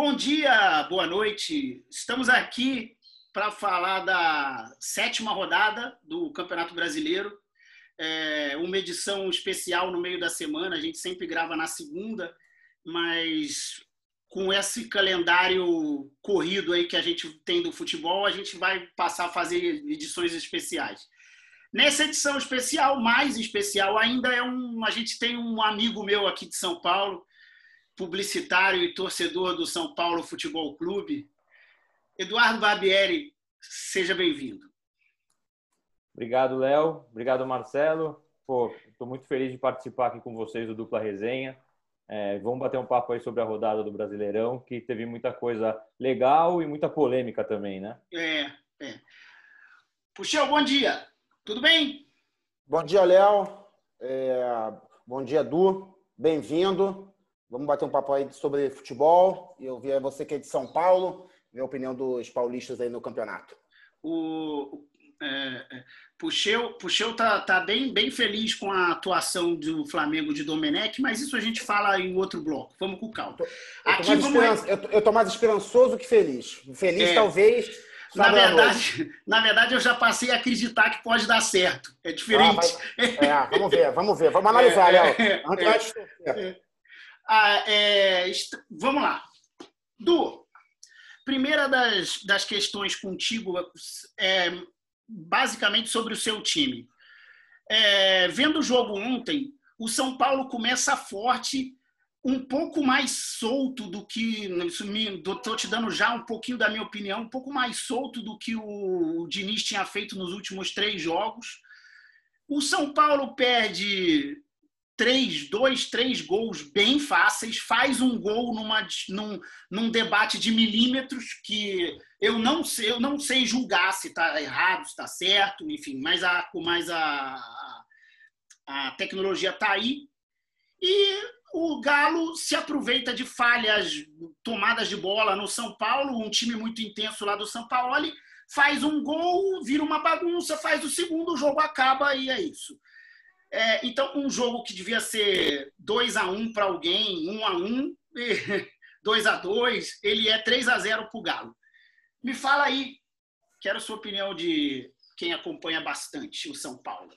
Bom dia, boa noite. Estamos aqui para falar da sétima rodada do Campeonato Brasileiro. É uma edição especial no meio da semana. A gente sempre grava na segunda, mas com esse calendário corrido aí que a gente tem do futebol, a gente vai passar a fazer edições especiais. Nessa edição especial, mais especial ainda, é um, a gente tem um amigo meu aqui de São Paulo, publicitário e torcedor do São Paulo Futebol Clube. Eduardo Barbieri, seja bem-vindo. Obrigado, Léo. Obrigado, Marcelo. Estou muito feliz de participar aqui com vocês do Dupla Resenha. É, vamos bater um papo aí sobre a rodada do Brasileirão, que teve muita coisa legal e muita polêmica também, né? É, é. Bom dia. Tudo bem? Bom dia, Léo. É, bom dia, Du. Bem-vindo. Vamos bater um papo aí sobre futebol. Eu vi você que é de São Paulo, ver a opinião dos paulistas aí no campeonato. O é, é, Puxeu, Puxeu tá, tá bem, bem feliz com a atuação do Flamengo de Domenech, mas isso a gente fala em outro bloco. Vamos com calma. Eu tô, eu tô, mais, vamos... eu eu tô mais esperançoso que feliz. Feliz, é... talvez na verdade, na verdade, eu já passei a acreditar que pode dar certo. É diferente. Ah, é, vamos ver, vamos ver. Vamos analisar, é, Léo. É, é, ah, é, vamos lá. Du, primeira das, das questões contigo é basicamente sobre o seu time. É, vendo o jogo ontem, o São Paulo começa forte um pouco mais solto do que. Estou te dando já um pouquinho da minha opinião, um pouco mais solto do que o, o Diniz tinha feito nos últimos três jogos. O São Paulo perde três, dois, três gols bem fáceis, faz um gol numa, num, num debate de milímetros que eu não sei, eu não sei julgar se está errado, se está certo, enfim, mas a, mas a, a tecnologia está aí. E o Galo se aproveita de falhas, tomadas de bola no São Paulo, um time muito intenso lá do São Paulo, faz um gol, vira uma bagunça, faz o segundo, o jogo acaba e é isso. É, então, um jogo que devia ser 2 a 1 um para alguém, 1 um a 1 um, 2 a 2 ele é 3 a 0 para o Galo. Me fala aí, quero a sua opinião de quem acompanha bastante o São Paulo.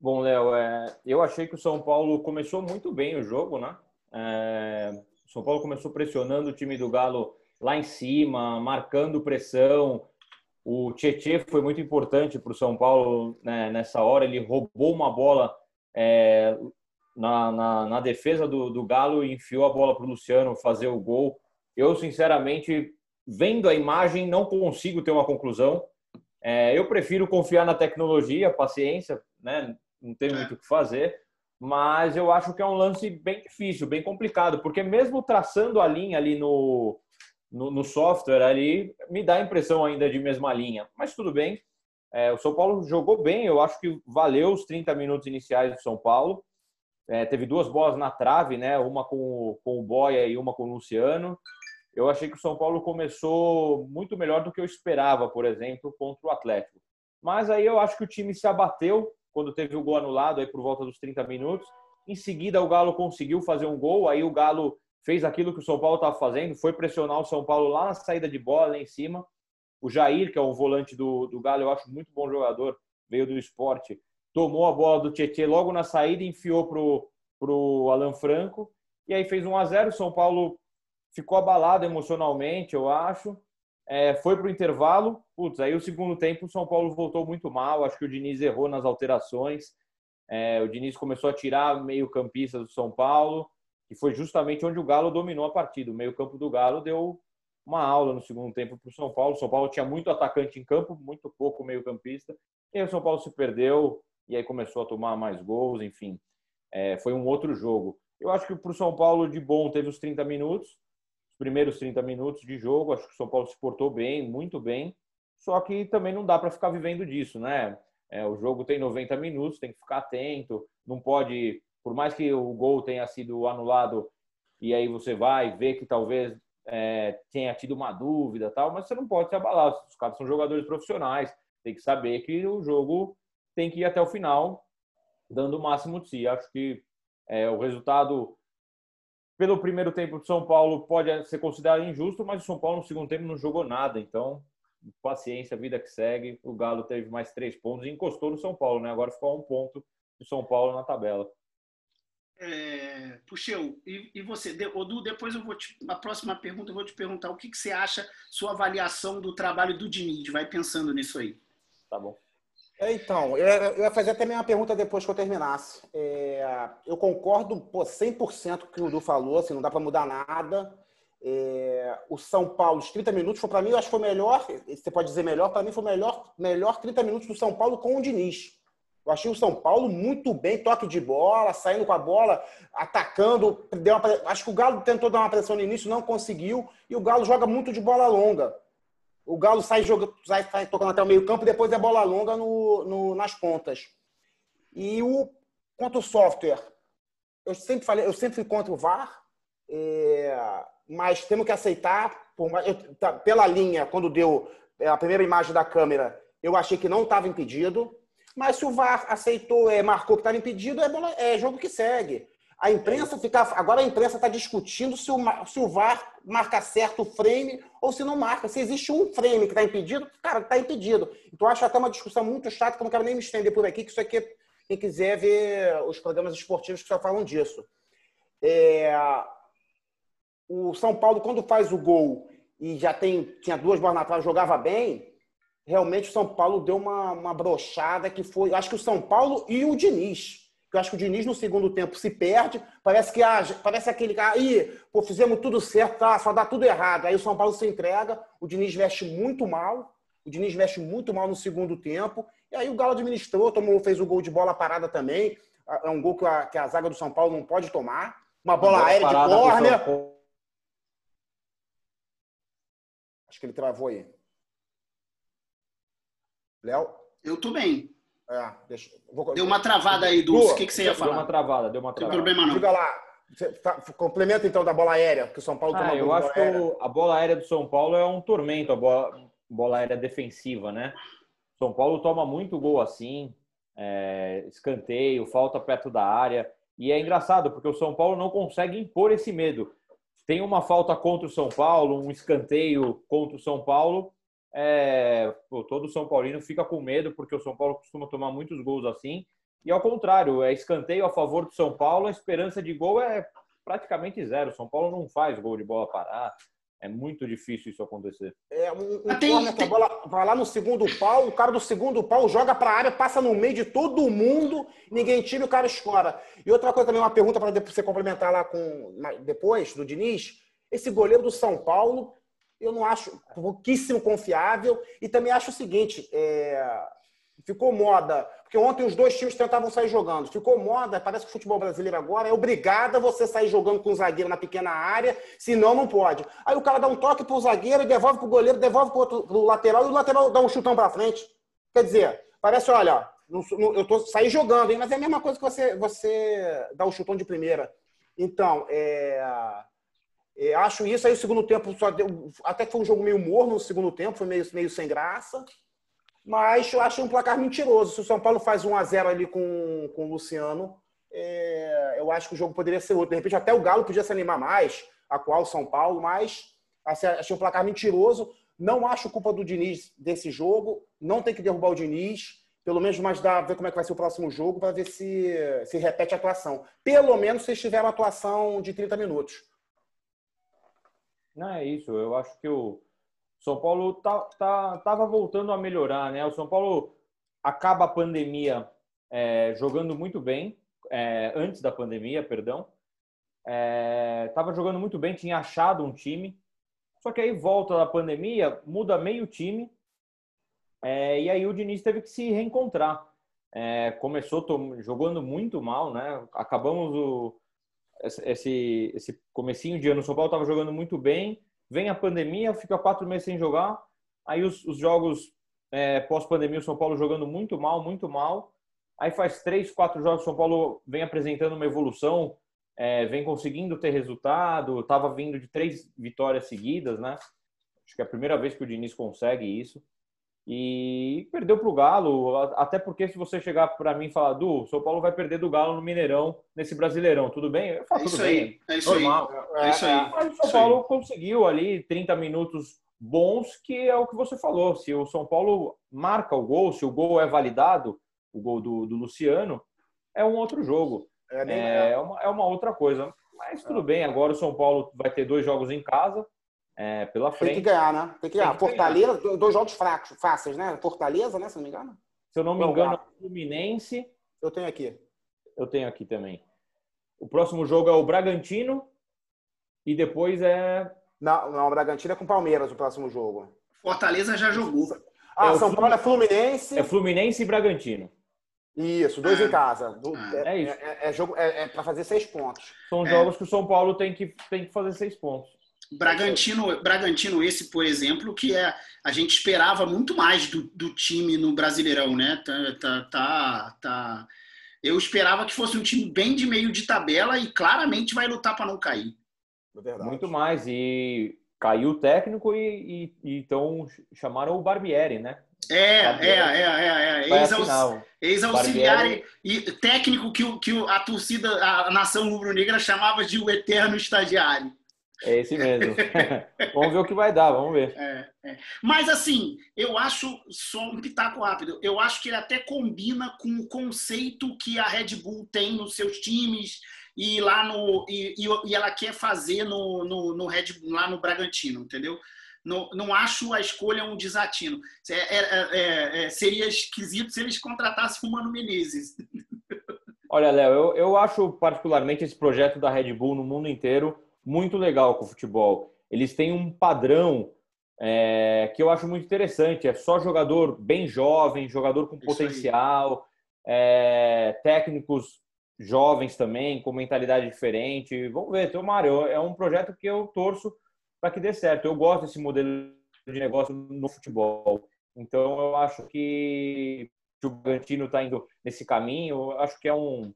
Bom, Léo, é, eu achei que o São Paulo começou muito bem o jogo, né? É, o São Paulo começou pressionando o time do Galo lá em cima, marcando pressão. O Tietê foi muito importante para o São Paulo né, nessa hora. Ele roubou uma bola é, na, na, na, defesa do, do Galo e enfiou a bola para o Luciano fazer o gol. Eu, sinceramente, vendo a imagem, não consigo ter uma conclusão. É, eu prefiro confiar na tecnologia, paciência, né? não tem muito o que fazer. Mas eu acho que é um lance bem difícil, bem complicado, porque mesmo traçando a linha ali no, no, no software, ali me dá a impressão ainda de mesma linha. Mas tudo bem. É, o São Paulo jogou bem, eu acho que valeu os 30 minutos iniciais do São Paulo. É, teve duas bolas na trave, né? Uma com o, com o Boia e uma com o Luciano. Eu achei que o São Paulo começou muito melhor do que eu esperava, por exemplo, contra o Atlético. Mas aí eu acho que o time se abateu quando teve o gol anulado aí por volta dos 30 minutos. Em seguida, o Galo conseguiu fazer um gol, aí o Galo fez aquilo que o São Paulo estava fazendo, foi pressionar o São Paulo lá na saída de bola, lá em cima. O Jair, que é o volante do, do Galo, eu acho muito bom jogador, veio do esporte, tomou a bola do Tietchan logo na saída enfiou pro, pro Alan Franco. E aí fez 1 a 0 O São Paulo ficou abalado emocionalmente, eu acho. É, foi para o intervalo. Putz, aí o segundo tempo o São Paulo voltou muito mal. Acho que o Diniz errou nas alterações. É, o Diniz começou a tirar meio campista do São Paulo, que foi justamente onde o Galo dominou a partida. O meio campo do Galo deu uma aula no segundo tempo para o São Paulo. O São Paulo tinha muito atacante em campo, muito pouco meio campista. E aí o São Paulo se perdeu e aí começou a tomar mais gols, enfim. É, foi um outro jogo. Eu acho que para o São Paulo de bom teve os 30 minutos primeiros 30 minutos de jogo. Acho que o São Paulo se portou bem, muito bem. Só que também não dá para ficar vivendo disso, né? É, o jogo tem 90 minutos, tem que ficar atento. Não pode, por mais que o gol tenha sido anulado e aí você vai ver que talvez é, tenha tido uma dúvida tal, mas você não pode se abalar. Os caras são jogadores profissionais, tem que saber que o jogo tem que ir até o final, dando o máximo de si. Acho que é, o resultado pelo primeiro tempo do São Paulo pode ser considerado injusto, mas o São Paulo no segundo tempo não jogou nada. Então, paciência, vida que segue. O Galo teve mais três pontos e encostou no São Paulo, né? Agora ficou um ponto do São Paulo na tabela. É, Puxeu, e, e você, Odu, depois eu vou te, a próxima pergunta eu vou te perguntar o que, que você acha, sua avaliação do trabalho do Diniz, vai pensando nisso aí. Tá bom. É, então, eu ia fazer até uma pergunta depois que eu terminasse. É, eu concordo pô, 100% com o que o Odu falou, assim, não dá para mudar nada. É, o São Paulo, os 30 minutos, foi para mim, eu acho que foi melhor, você pode dizer melhor, para mim foi melhor, melhor 30 minutos do São Paulo com o Diniz. Eu achei o São Paulo muito bem, toque de bola, saindo com a bola, atacando. Deu uma, acho que o Galo tentou dar uma pressão no início, não conseguiu. E o Galo joga muito de bola longa. O Galo sai, joga, sai, sai tocando até o meio-campo e depois é bola longa no, no, nas pontas. E o quanto o software, eu sempre falei, eu sempre fui contra o VAR, é, mas temos que aceitar, por, eu, tá, pela linha, quando deu a primeira imagem da câmera, eu achei que não estava impedido. Mas se o VAR aceitou, é, marcou que estava impedido, é, bola, é jogo que segue. A imprensa fica. Agora a imprensa está discutindo se o, se o VAR marca certo o frame ou se não marca. Se existe um frame que está impedido, cara, está impedido. Então acho até uma discussão muito chata, que eu não quero nem me estender por aqui, que isso aqui, quem quiser ver os programas esportivos que só falam disso. É, o São Paulo, quando faz o gol e já tem, tinha duas bolas na trave, jogava bem, realmente o São Paulo deu uma, uma brochada que foi. Acho que o São Paulo e o Diniz. Eu acho que o Diniz no segundo tempo se perde. Parece que ah, parece aquele cara. Aí, pô, fizemos tudo certo, tá? Só dá tudo errado. Aí o São Paulo se entrega. O Diniz veste muito mal. O Diniz veste muito mal no segundo tempo. E aí o Galo administrou, tomou, fez o gol de bola parada também. É um gol que a, que a zaga do São Paulo não pode tomar. Uma bola, bola aérea de córner. Acho que ele travou aí. Léo? Eu tô bem. É, deixa, vou... Deu uma travada aí, Dulce. O que, que você ia falar? Deu uma travada, deu uma travada. Não tem problema não. Diga lá. complementa então da bola aérea, que o São Paulo ah, Eu acho que a bola aérea do São Paulo é um tormento, a bola, bola aérea defensiva, né? São Paulo toma muito gol assim, é, escanteio, falta perto da área. E é engraçado, porque o São Paulo não consegue impor esse medo. Tem uma falta contra o São Paulo, um escanteio contra o São Paulo, é, pô, todo São Paulino fica com medo, porque o São Paulo costuma tomar muitos gols assim. E ao contrário, é escanteio a favor do São Paulo, a esperança de gol é praticamente zero. O São Paulo não faz gol de bola parada. É muito difícil isso acontecer. É um, um tem, tem... a bola vai lá no segundo pau, o cara do segundo pau joga para a área, passa no meio de todo mundo, ninguém tira o cara escora. E outra coisa também, uma pergunta para você complementar lá com depois do Diniz. Esse goleiro do São Paulo eu não acho pouquíssimo confiável. E também acho o seguinte: é, ficou moda, porque ontem os dois times tentavam sair jogando. Ficou moda, parece que o futebol brasileiro agora é obrigado a você sair jogando com o zagueiro na pequena área, senão não pode. Aí o cara dá um toque pro zagueiro, devolve pro goleiro, devolve pro, pro lateral, e o lateral dá um chutão para frente. Quer dizer, parece, olha, eu tô sair jogando, hein? mas é a mesma coisa que você, você dá o um chutão de primeira. Então, é é, acho isso aí o segundo tempo só deu, até que foi um jogo meio morno no segundo tempo, foi meio, meio sem graça. Mas eu acho um placar mentiroso. Se o São Paulo faz 1 a 0 ali com, com o Luciano, é, eu acho que o jogo poderia ser outro. De repente até o Galo podia se animar mais, a qual São Paulo, mas achei um placar mentiroso. Não acho culpa do Diniz desse jogo. Não tem que derrubar o Diniz. Pelo menos mais dá ver como é que vai ser o próximo jogo para ver se se repete a atuação. Pelo menos se tiver uma atuação de 30 minutos. Não é isso. Eu acho que o São Paulo tá, tá, tava voltando a melhorar, né? O São Paulo acaba a pandemia é, jogando muito bem, é, antes da pandemia, perdão. Estava é, jogando muito bem, tinha achado um time. Só que aí volta da pandemia, muda meio time. É, e aí o Diniz teve que se reencontrar. É, começou jogando muito mal, né? Acabamos o, esse, esse comecinho de ano, o São Paulo estava jogando muito bem, vem a pandemia, fica quatro meses sem jogar, aí os, os jogos é, pós-pandemia, o São Paulo jogando muito mal, muito mal, aí faz três, quatro jogos, o São Paulo vem apresentando uma evolução, é, vem conseguindo ter resultado, estava vindo de três vitórias seguidas, né? Acho que é a primeira vez que o Diniz consegue isso. E perdeu para o Galo, até porque se você chegar para mim e falar, Du, São Paulo vai perder do Galo no Mineirão, nesse Brasileirão, tudo bem? Eu falo, é tudo isso bem, aí, é isso normal. Aí. É isso aí. Mas o São Paulo conseguiu ali 30 minutos bons, que é o que você falou. Se o São Paulo marca o gol, se o gol é validado, o gol do, do Luciano, é um outro jogo. É, é, é, uma, é uma outra coisa. Mas tudo bem, agora o São Paulo vai ter dois jogos em casa é, pela frente. Tem que ganhar, né? Tem que ganhar. Tem que Fortaleza, ganhar. dois jogos fracos, fáceis, né? Fortaleza, né? Se não me engano. Se eu não me engano, é Fluminense. Eu tenho aqui. Eu tenho aqui também. O próximo jogo é o Bragantino e depois é. Não, não, o Bragantino é com o Palmeiras o próximo jogo. Fortaleza já jogou. Ah, é São Paulo é Fluminense. É Fluminense e Bragantino. Isso, dois é. em casa. É, é, isso. É, é jogo, é, é para fazer seis pontos. São jogos que o São Paulo tem que, tem que fazer seis pontos. Bragantino, Bragantino esse, por exemplo, que é a gente esperava muito mais do, do time no Brasileirão, né? Tá, tá, tá, tá, Eu esperava que fosse um time bem de meio de tabela e claramente vai lutar para não cair. É muito mais e caiu o técnico e, e, e, então chamaram o Barbieri, né? É, é, é, é, é. Ex-auxiliar e técnico que, que a torcida, a nação rubro-negra chamava de o eterno estagiário. É esse mesmo. vamos ver o que vai dar, vamos ver. É, é. Mas assim, eu acho, só um pitaco rápido, eu acho que ele até combina com o conceito que a Red Bull tem nos seus times e lá no e, e ela quer fazer no, no, no Red lá no Bragantino, entendeu? Não, não acho a escolha um desatino. É, é, é, é seria esquisito se eles contratassem o Mano Menezes. Olha, Léo, eu, eu acho particularmente esse projeto da Red Bull no mundo inteiro muito legal com o futebol. Eles têm um padrão é, que eu acho muito interessante. É só jogador bem jovem, jogador com potencial, é, técnicos jovens também, com mentalidade diferente. Vamos ver, tomara. É um projeto que eu torço para que dê certo. Eu gosto desse modelo de negócio no futebol. Então, eu acho que o Bragantino está indo nesse caminho. Eu acho que é um,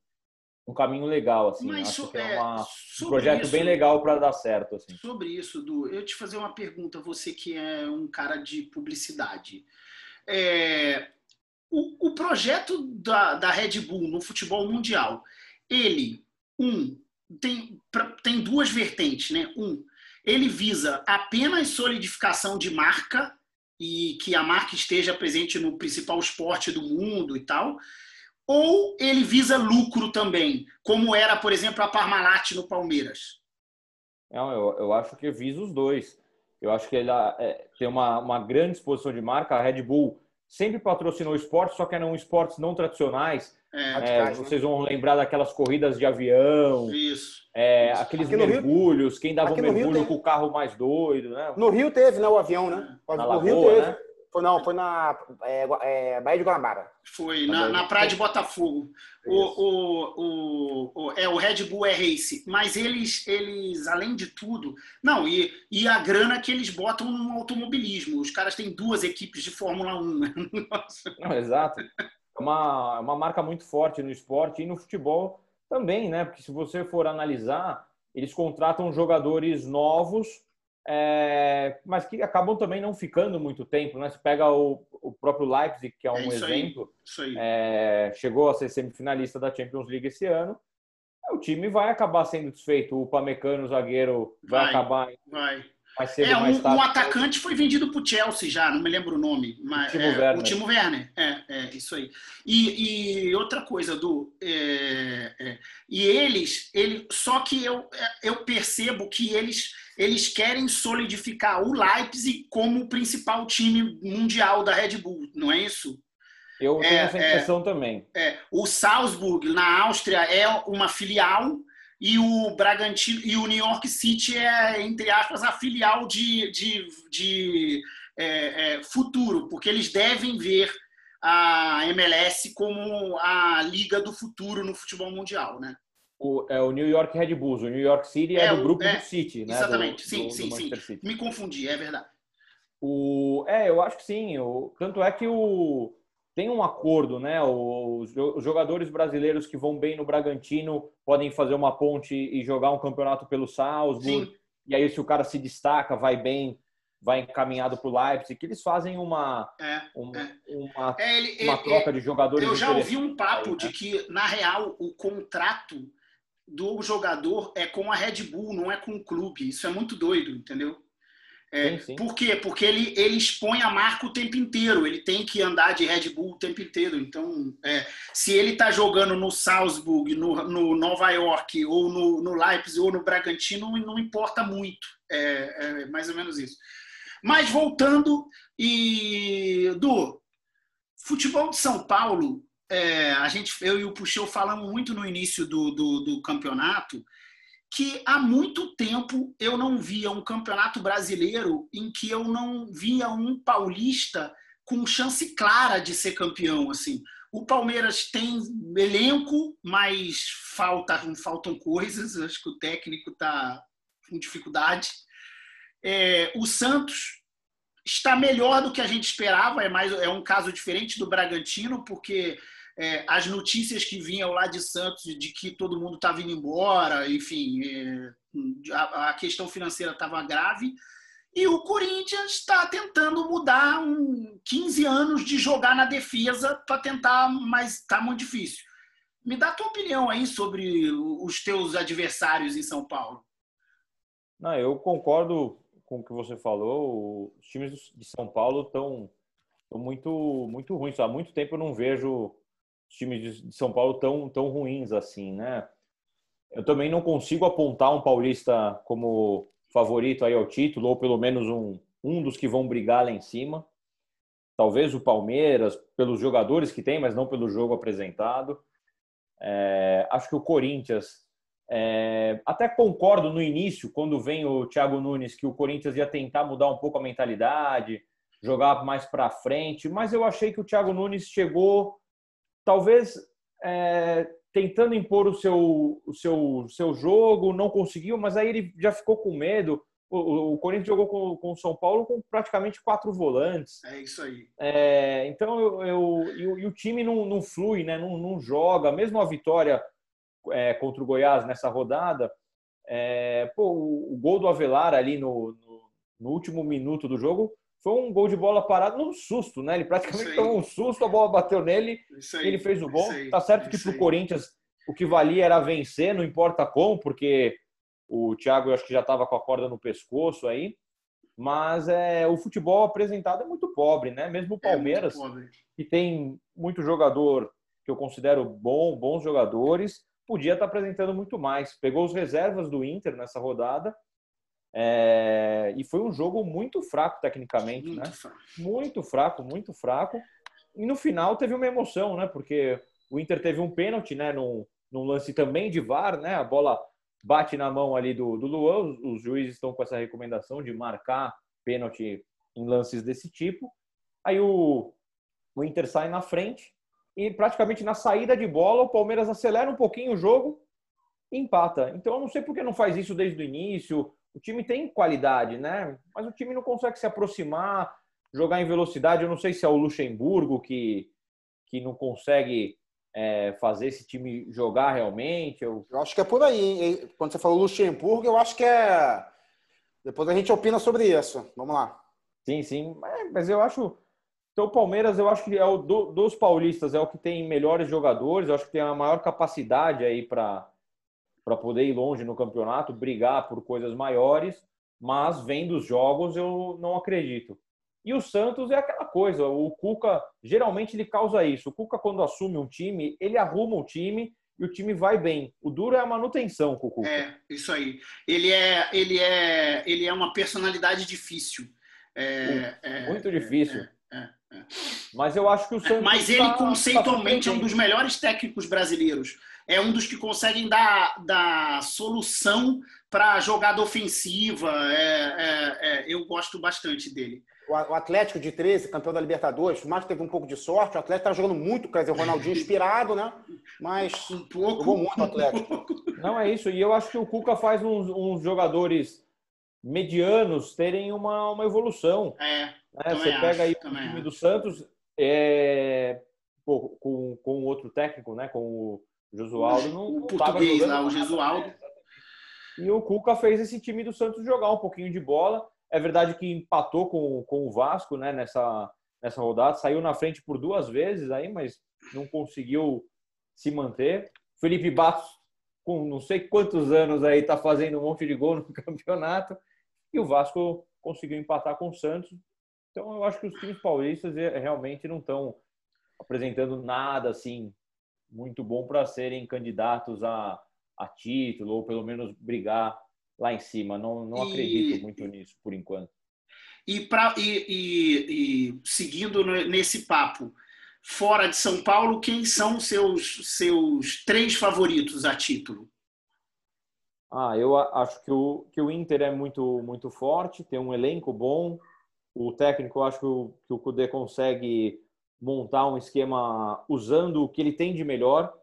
um caminho legal, assim. Mas, Acho que é, é uma, um projeto isso, bem legal para dar certo. Assim. Sobre isso, Du, eu te fazer uma pergunta, você que é um cara de publicidade. É, o, o projeto da, da Red Bull no futebol mundial, ele, um, tem, tem duas vertentes, né? Um, ele visa apenas solidificação de marca e que a marca esteja presente no principal esporte do mundo e tal ou ele visa lucro também, como era, por exemplo, a Parmalat no Palmeiras? Não, eu, eu acho que visa os dois. Eu acho que ele é, tem uma, uma grande exposição de marca. A Red Bull sempre patrocinou esportes, só que eram esportes não tradicionais. É, é, vocês vão lembrar daquelas corridas de avião. Isso. É, aqueles mergulhos, Rio, quem dava um mergulho com o carro mais doido, né? No Rio teve, né, o avião, né? No Lagoa, Rio teve. Né? Foi, não, foi na é, é, Baía de Guanabara. Foi, na, na Praia de Botafogo. O, o, o, o, é, o Red Bull é race. Mas eles, eles, além de tudo. Não, e, e a grana que eles botam no automobilismo. Os caras têm duas equipes de Fórmula 1. Não, exato. É uma, uma marca muito forte no esporte e no futebol também, né? Porque se você for analisar, eles contratam jogadores novos é, mas que acabam também não ficando muito tempo. Né? Você pega o, o próprio Leipzig, que é um é exemplo, aí, é, chegou a ser semifinalista da Champions League esse ano. O time vai acabar sendo desfeito. O Pamecano, o zagueiro, vai, vai acabar vai. mais cedo é, mais tarde. Um atacante foi vendido para o Chelsea já, não me lembro o nome. Mas, o Timo é, Werner. O Timo Werner, é, é isso aí. E, e outra coisa, é, é, e eles, ele, só que eu, eu percebo que eles eles querem solidificar o Leipzig como o principal time mundial da Red Bull, não é isso? Eu tenho é, essa impressão é, também. É. O Salzburg, na Áustria, é uma filial e o Bragantino e o New York City é, entre aspas, a filial de, de, de é, é, futuro, porque eles devem ver a MLS como a liga do futuro no futebol mundial, né? O, é o New York Red Bulls. O New York City é, é do grupo é, do City, né? Exatamente, do, sim, do, sim, do sim. City. Me confundi, é verdade. O, é, eu acho que sim. O, tanto é que o, tem um acordo, né? Os, os jogadores brasileiros que vão bem no Bragantino podem fazer uma ponte e jogar um campeonato pelo Salzburg. Sim. E aí, se o cara se destaca, vai bem vai encaminhado para o Leipzig, que eles fazem uma, é, uma, é. uma, é, ele, uma ele, troca de jogadores. Eu já ouvi um papo né? de que, na real, o contrato do jogador é com a Red Bull, não é com o clube. Isso é muito doido, entendeu? É, sim, sim. Por quê? Porque ele, ele expõe a marca o tempo inteiro. Ele tem que andar de Red Bull o tempo inteiro. Então, é, se ele está jogando no Salzburg, no, no, Nova York, ou no, no Leipzig, ou no Bragantino, não, importa muito. É, é, mais ou menos isso. Mas voltando, e do futebol de São Paulo, é, a gente, eu e o Puxeu falamos muito no início do, do, do campeonato que há muito tempo eu não via um campeonato brasileiro em que eu não via um paulista com chance clara de ser campeão. Assim, o Palmeiras tem elenco, mas falta, faltam coisas. Acho que o técnico está com dificuldade. É, o Santos está melhor do que a gente esperava. É mais é um caso diferente do Bragantino, porque é, as notícias que vinham lá de Santos de que todo mundo estava indo embora, enfim, é, a, a, questão financeira estava grave. E o Corinthians está tentando mudar um 15 anos de jogar na defesa para tentar, mas está muito difícil. Me dá a tua opinião aí sobre os teus adversários em São Paulo. Não, eu concordo com o que você falou. Os times de São Paulo estão muito, muito ruins. Há muito tempo eu não vejo times de São Paulo tão, tão ruins assim, né? Eu também não consigo apontar um paulista como favorito aí ao título, ou pelo menos um, um dos que vão brigar lá em cima. Talvez o Palmeiras, pelos jogadores que tem, mas não pelo jogo apresentado. É, acho que o Corinthians. É, até concordo no início, quando vem o Thiago Nunes, que o Corinthians ia tentar mudar um pouco a mentalidade, jogar mais para frente, mas eu achei que o Thiago Nunes chegou talvez é, tentando impor o seu, o seu, seu jogo, não conseguiu, mas aí ele já ficou com medo. O, o Corinthians jogou com, com o São Paulo com praticamente quatro volantes. É isso aí. É, então, eu, eu, e, o, e o time não, não flui, né? não, não joga. Mesmo a vitória é, contra o Goiás nessa rodada, é, pô, o, o, gol do Avelar ali no, no, no último minuto do jogo foi um gol de bola parado num susto, né? Ele praticamente tomou um susto, a bola bateu nele e ele fez o gol. Tá certo que para o Corinthians o que valia era vencer, não importa como, porque o Thiago eu acho que já estava com a corda no pescoço aí. Mas é, o futebol apresentado é muito pobre, né? Mesmo o é Palmeiras, é que tem muito jogador que eu considero bom, bons jogadores, podia estar tá apresentando muito mais. Pegou os reservas do Inter nessa rodada é, e foi um jogo muito fraco tecnicamente, muito né? Fraco. Muito fraco, muito fraco. E no final teve uma emoção, né? Porque o Inter teve um pênalti, né? Num, num lance também de VAR, né? A bola bate na mão ali do, do Luan. Os, os juízes estão com essa recomendação de marcar pênalti em lances desse tipo. Aí o, o Inter sai na frente e praticamente na saída de bola o Palmeiras acelera um pouquinho o jogo e empata. Então eu não sei por que não faz isso desde o início o time tem qualidade, né? Mas o time não consegue se aproximar, jogar em velocidade. Eu não sei se é o Luxemburgo que, que não consegue é, fazer esse time jogar realmente. Eu... eu acho que é por aí. Quando você falou Luxemburgo, eu acho que é. Depois a gente opina sobre isso. Vamos lá. Sim, sim. Mas eu acho. Então, o Palmeiras, eu acho que é o do, dos paulistas, é o que tem melhores jogadores, eu acho que tem a maior capacidade aí para para poder ir longe no campeonato, brigar por coisas maiores, mas vendo os jogos eu não acredito. E o Santos é aquela coisa, o Cuca geralmente ele causa isso. O Cuca quando assume um time, ele arruma um time e o time vai bem. O duro é a manutenção com o Cuca. É, isso aí. Ele é, ele é, ele é uma personalidade difícil. É, é, muito difícil. É, é, é, Mas eu acho que o Santos. Mas ele tá, conceitualmente tá é um dos melhores técnicos brasileiros é um dos que conseguem dar, dar solução para jogada ofensiva. É, é, é, eu gosto bastante dele. O Atlético de 13, campeão da Libertadores, por mais que teve um pouco de sorte, o Atlético está jogando muito, quer dizer, o Ronaldinho inspirado, né? Mas um pouco, jogou muito o Atlético. Não é isso. E eu acho que o Cuca faz uns, uns jogadores medianos terem uma, uma evolução. É. Né? Você acho, pega aí o time acho. do Santos é, pô, com, com outro técnico, né? Com o o Josualdo não, o português lá, o Josualdo. E o Cuca fez esse time do Santos jogar um pouquinho de bola. É verdade que empatou com, com o Vasco né, nessa, nessa rodada, saiu na frente por duas vezes aí, mas não conseguiu se manter. Felipe Bastos, com não sei quantos anos aí, está fazendo um monte de gol no campeonato. E o Vasco conseguiu empatar com o Santos. Então eu acho que os times paulistas eh, realmente não estão apresentando nada assim muito bom para serem candidatos a, a título ou pelo menos brigar lá em cima. Não, não e, acredito muito nisso por enquanto. E, pra, e, e, e, seguindo nesse papo, fora de São Paulo, quem são seus seus três favoritos a título? Ah, eu acho que o, que o Inter é muito muito forte, tem um elenco bom. O técnico, eu acho que o, que o Cudê consegue montar um esquema usando o que ele tem de melhor.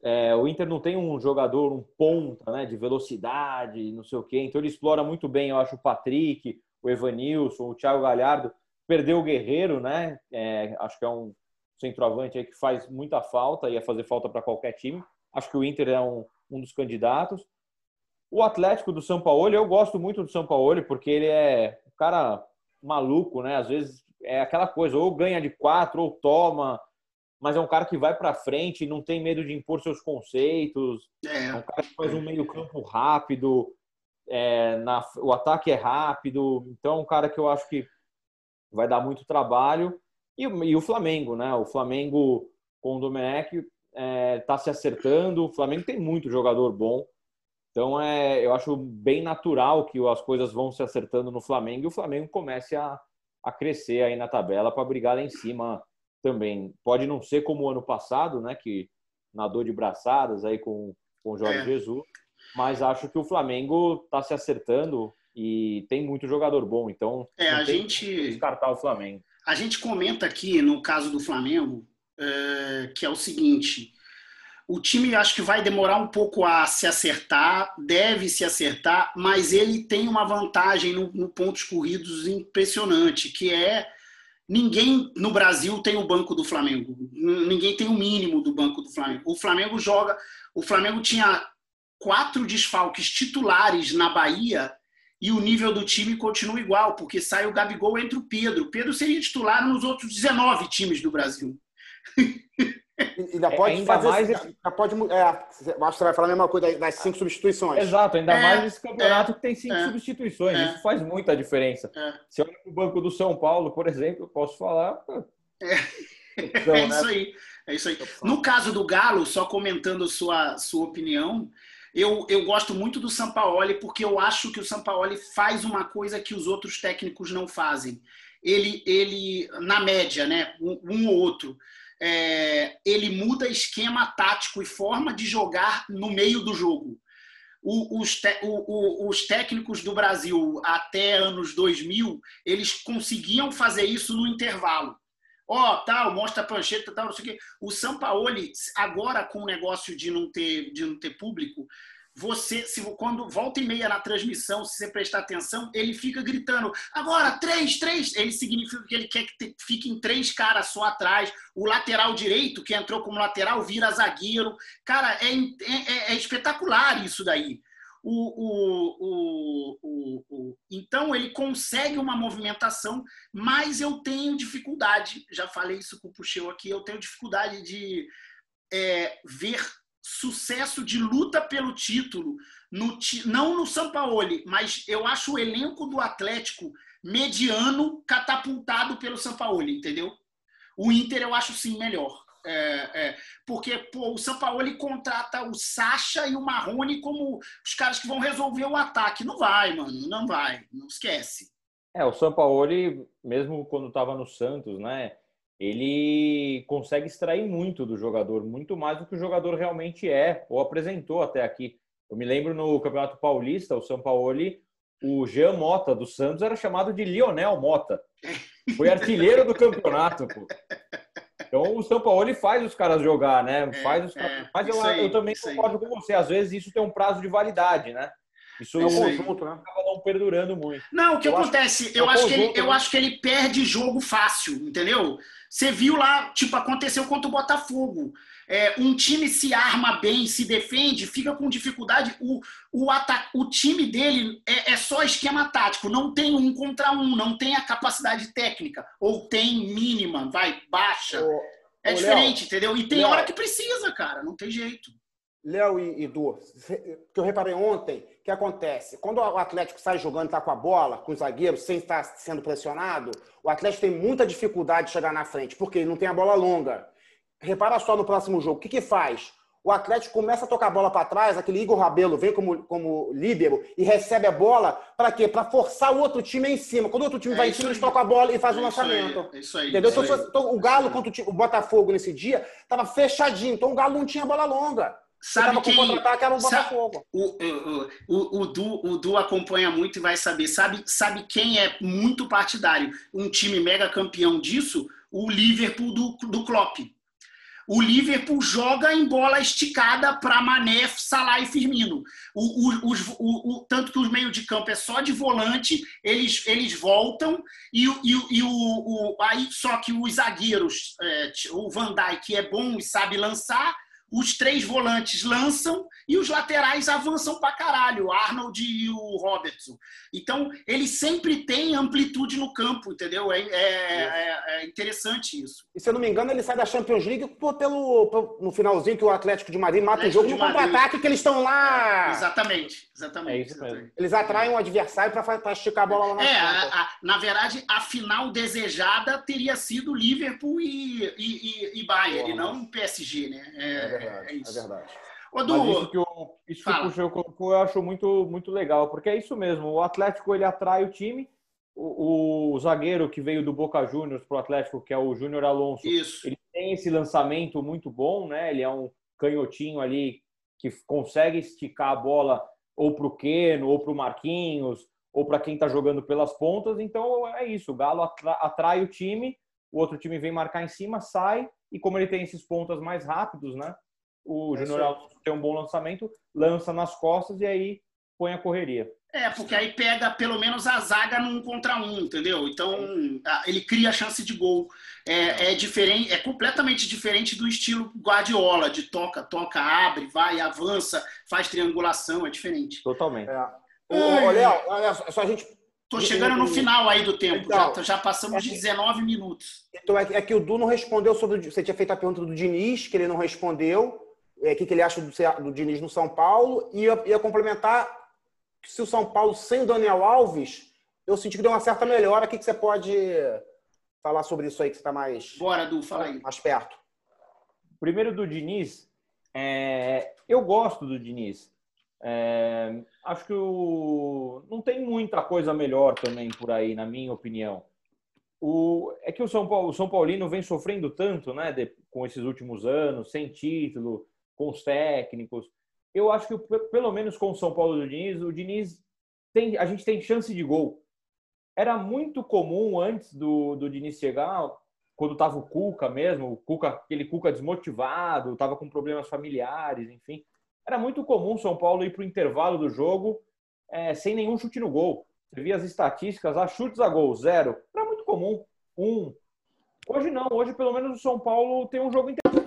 É, o Inter não tem um jogador, um ponta, né, de velocidade, não sei o quê. Então ele explora muito bem, eu acho, o Patrick, o Evanilson, o Thiago Galhardo. Perdeu o Guerreiro, né? É, acho que é um centroavante aí que faz muita falta, ia fazer falta para qualquer time. Acho que o Inter é um, um dos candidatos. O Atlético do São Paulo, eu gosto muito do São Paulo, porque ele é um cara maluco, né? Às vezes é aquela coisa, ou ganha de quatro, ou toma, mas é um cara que vai para frente, não tem medo de impor seus conceitos, é, é um cara que faz um meio campo rápido, é, na, o ataque é rápido, então é um cara que eu acho que vai dar muito trabalho. E, e o Flamengo, né? O Flamengo com o Domenech está é, tá se acertando, o Flamengo tem muito jogador bom, então é, eu acho bem natural que as coisas vão se acertando no Flamengo e o Flamengo comece a, a crescer aí na tabela para brigar lá em cima também. Pode não ser como o ano passado, né, que nadou de braçadas aí com, com o Jorge é. Jesus, mas acho que o Flamengo está se acertando e tem muito jogador bom, então é, a gente descartar o Flamengo. A gente comenta aqui no caso do Flamengo é, que é o seguinte: o time acho que vai demorar um pouco a se acertar, deve se acertar, mas ele tem uma vantagem no, no pontos corridos impressionante, que é ninguém no Brasil tem o banco do Flamengo. Ninguém tem o mínimo do banco do Flamengo. O Flamengo joga. O Flamengo tinha quatro desfalques titulares na Bahia e o nível do time continua igual, porque sai o Gabigol entre o Pedro. Pedro seria titular nos outros 19 times do Brasil. Ainda é, pode ainda fazer. Mais ainda pode, é, acho que você vai falar a mesma coisa das cinco substituições. Exato, ainda é, mais nesse campeonato é, que tem cinco é, substituições. É. Isso faz muita diferença. Se olha para o banco do São Paulo, por exemplo, eu posso falar. Então, é, isso aí. É isso aí. No caso do Galo, só comentando sua, sua opinião, eu, eu gosto muito do Sampaoli porque eu acho que o Sampaoli faz uma coisa que os outros técnicos não fazem. Ele, ele na média, né, um, um ou outro, é, ele muda esquema tático e forma de jogar no meio do jogo. O, os, te, o, o, os, técnicos do Brasil até anos 2000, eles conseguiam fazer isso no intervalo. Ó, oh, tal, mostra a prancheta, tal, não sei o quê. O Sampaoli, agora com o negócio de não ter, de não ter público, você, se quando volta e meia na transmissão, se você prestar atenção, ele fica gritando: agora, três, três. Ele significa que ele quer que fiquem três caras só atrás. O lateral direito, que entrou como lateral, vira zagueiro. Cara, é, é, é espetacular isso daí. O, o, o, então ele consegue uma movimentação, mas eu tenho dificuldade, já falei isso com o Puxeu aqui, eu tenho dificuldade de é, ver sucesso de luta pelo título, no, não no Sampaoli, mas eu acho o elenco do Atlético mediano catapultado pelo Sampaoli, entendeu? O Inter eu acho sim melhor. É, é, porque pô, o Sampaoli contrata o Sacha e o Marrone como os caras que vão resolver o ataque. Não vai, mano, não vai, não esquece. É, o Sampaoli, mesmo quando estava no Santos, né? Ele consegue extrair muito do jogador, muito mais do que o jogador realmente é ou apresentou até aqui. Eu me lembro no Campeonato Paulista, o São Paulo, o Jean Mota do Santos era chamado de Lionel Mota. Foi artilheiro do campeonato, pô. Então o São Paulo faz os caras jogar, né? É, faz os caras... é, Mas eu, aí, eu, também concordo aí. com você. Às vezes isso tem um prazo de validade, né? Isso é um conjunto, né? Acaba não perdurando muito. Não, o que eu acontece? Acho, eu, é acho que ele, eu né? acho que ele perde jogo fácil, entendeu? Você viu lá, tipo, aconteceu contra o Botafogo. É, um time se arma bem, se defende, fica com dificuldade. O, o, o time dele é, é, só esquema tático, não tem um contra um, não tem a capacidade técnica, ou tem mínima, vai, baixa. Ô, é ô, diferente, Léo, entendeu? E tem Léo, hora que precisa, cara, não tem jeito. Léo e Edu, que eu reparei ontem, o que acontece? Quando o Atlético sai jogando, está com a bola, com o zagueiro, sem estar sendo pressionado, o Atlético tem muita dificuldade de chegar na frente, porque ele não tem a bola longa. Repara só no próximo jogo, o que, que faz? O Atlético começa a tocar a bola para trás, aquele Igor Rabelo vem como, como líbero e recebe a bola para quê? Para forçar o outro time em cima. Quando o outro time é vai em cima, eles tocam a bola e faz é o lançamento. Aí, é isso aí. Entendeu? Isso então, aí. então, o Galo contra o Botafogo nesse dia estava fechadinho. Então o Galo não tinha bola longa. Sabe quem, era o Botafogo. O, o, o, o, du, o Du acompanha muito e vai saber. Sabe, sabe quem é muito partidário? Um time mega campeão disso? O Liverpool do, do Klopp. O Liverpool joga em bola esticada para Mané, Salah e Firmino. O, o, o, o, tanto que os meio de campo é só de volante, eles, eles voltam e, e, e o, aí só que os zagueiros, é, o Van Dijk é bom e sabe lançar, os três volantes lançam e os laterais avançam pra caralho, o Arnold e o Robertson. Então, ele sempre tem amplitude no campo, entendeu? É, é, é, é interessante isso. E se eu não me engano, ele sai da Champions League pelo, pelo no finalzinho que o Atlético de Madrid mata o jogo no contra-ataque que eles estão lá. Exatamente, exatamente. É mesmo. Eles atraem o um adversário para esticar a bola lá na É, a, a, na verdade, a final desejada teria sido Liverpool e, e, e, e Bayern, Porra, não PSG, né? É, é verdade. É, isso. É verdade. Ô, du, isso que, o, isso que o Puxeu colocou, eu acho muito, muito legal, porque é isso mesmo. O Atlético ele atrai o time. O, o zagueiro que veio do Boca Juniors para o Atlético, que é o Júnior Alonso, isso. ele tem esse lançamento muito bom, né? Ele é um canhotinho ali que consegue esticar a bola ou para o Keno, ou para o Marquinhos, ou para quem está jogando pelas pontas. Então é isso. O Galo atrai o time, o outro time vem marcar em cima, sai, e como ele tem esses pontas mais rápidos, né? O é Júnior Alonso tem um bom lançamento, lança nas costas e aí põe a correria. É, porque aí pega pelo menos a zaga num contra um, entendeu? Então ele cria a chance de gol. É, é, diferente, é completamente diferente do estilo Guardiola, de toca, toca, abre, vai, avança, faz triangulação, é diferente. Totalmente. É. Ô, Léo, olha só a gente. Tô chegando no final aí do tempo, então, já, já passamos de 19 minutos. Então é que, é que o Du não respondeu sobre. Você tinha feito a pergunta do Diniz, que ele não respondeu é, o que, que ele acha do, do Diniz no São Paulo e ia, ia complementar que se o São Paulo sem o Daniel Alves, eu senti que deu uma certa melhora. O que, que você pode falar sobre isso aí que você está mais. Bora, Du, fala aí. Mais perto. Primeiro do Diniz, é... eu gosto do Diniz. É... Acho que o... não tem muita coisa melhor também por aí, na minha opinião. O... É que o São, Paulo, o São Paulino vem sofrendo tanto, né, de... com esses últimos anos, sem título, com os técnicos. Eu acho que, pelo menos com o São Paulo do Diniz, o Diniz tem, a gente tem chance de gol. Era muito comum antes do, do Diniz chegar, quando estava o Cuca mesmo, o Cuca, aquele Cuca desmotivado, estava com problemas familiares, enfim. Era muito comum o São Paulo ir para o intervalo do jogo é, sem nenhum chute no gol. Você via as estatísticas, ah, chutes a gol, zero. Era muito comum. Um. Hoje não, hoje pelo menos o São Paulo tem um jogo inteiro